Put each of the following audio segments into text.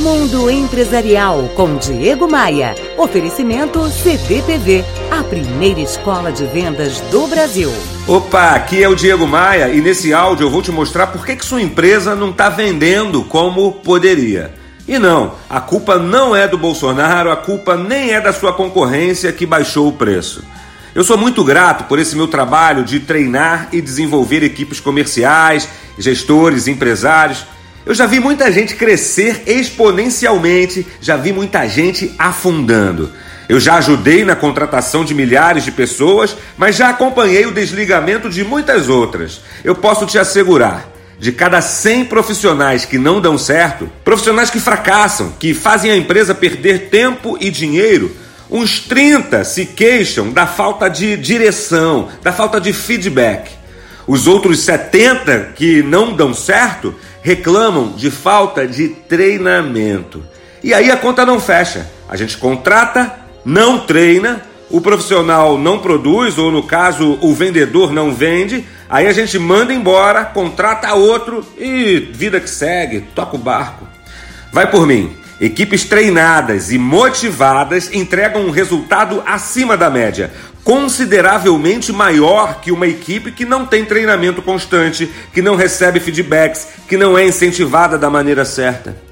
Mundo Empresarial com Diego Maia. Oferecimento CDPV, a primeira escola de vendas do Brasil. Opa, aqui é o Diego Maia e nesse áudio eu vou te mostrar por que, que sua empresa não está vendendo como poderia. E não, a culpa não é do Bolsonaro, a culpa nem é da sua concorrência que baixou o preço. Eu sou muito grato por esse meu trabalho de treinar e desenvolver equipes comerciais, gestores, empresários. Eu já vi muita gente crescer exponencialmente, já vi muita gente afundando. Eu já ajudei na contratação de milhares de pessoas, mas já acompanhei o desligamento de muitas outras. Eu posso te assegurar, de cada 100 profissionais que não dão certo, profissionais que fracassam, que fazem a empresa perder tempo e dinheiro, uns 30 se queixam da falta de direção, da falta de feedback. Os outros 70 que não dão certo reclamam de falta de treinamento. E aí a conta não fecha. A gente contrata, não treina, o profissional não produz, ou no caso, o vendedor não vende, aí a gente manda embora, contrata outro e vida que segue, toca o barco. Vai por mim. Equipes treinadas e motivadas entregam um resultado acima da média, consideravelmente maior que uma equipe que não tem treinamento constante, que não recebe feedbacks, que não é incentivada da maneira certa.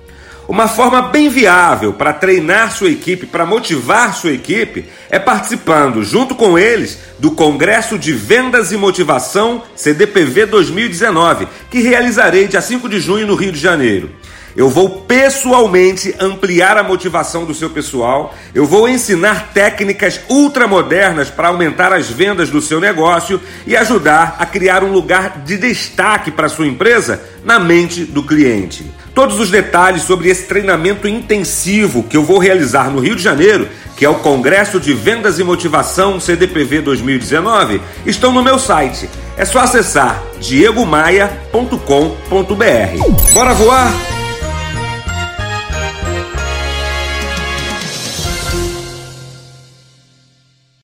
Uma forma bem viável para treinar sua equipe, para motivar sua equipe, é participando, junto com eles, do Congresso de Vendas e Motivação CDPV 2019, que realizarei dia 5 de junho no Rio de Janeiro. Eu vou pessoalmente ampliar a motivação do seu pessoal. Eu vou ensinar técnicas ultramodernas para aumentar as vendas do seu negócio e ajudar a criar um lugar de destaque para sua empresa na mente do cliente. Todos os detalhes sobre esse treinamento intensivo que eu vou realizar no Rio de Janeiro, que é o Congresso de Vendas e Motivação CDPV 2019, estão no meu site. É só acessar diegomaia.com.br. Bora voar?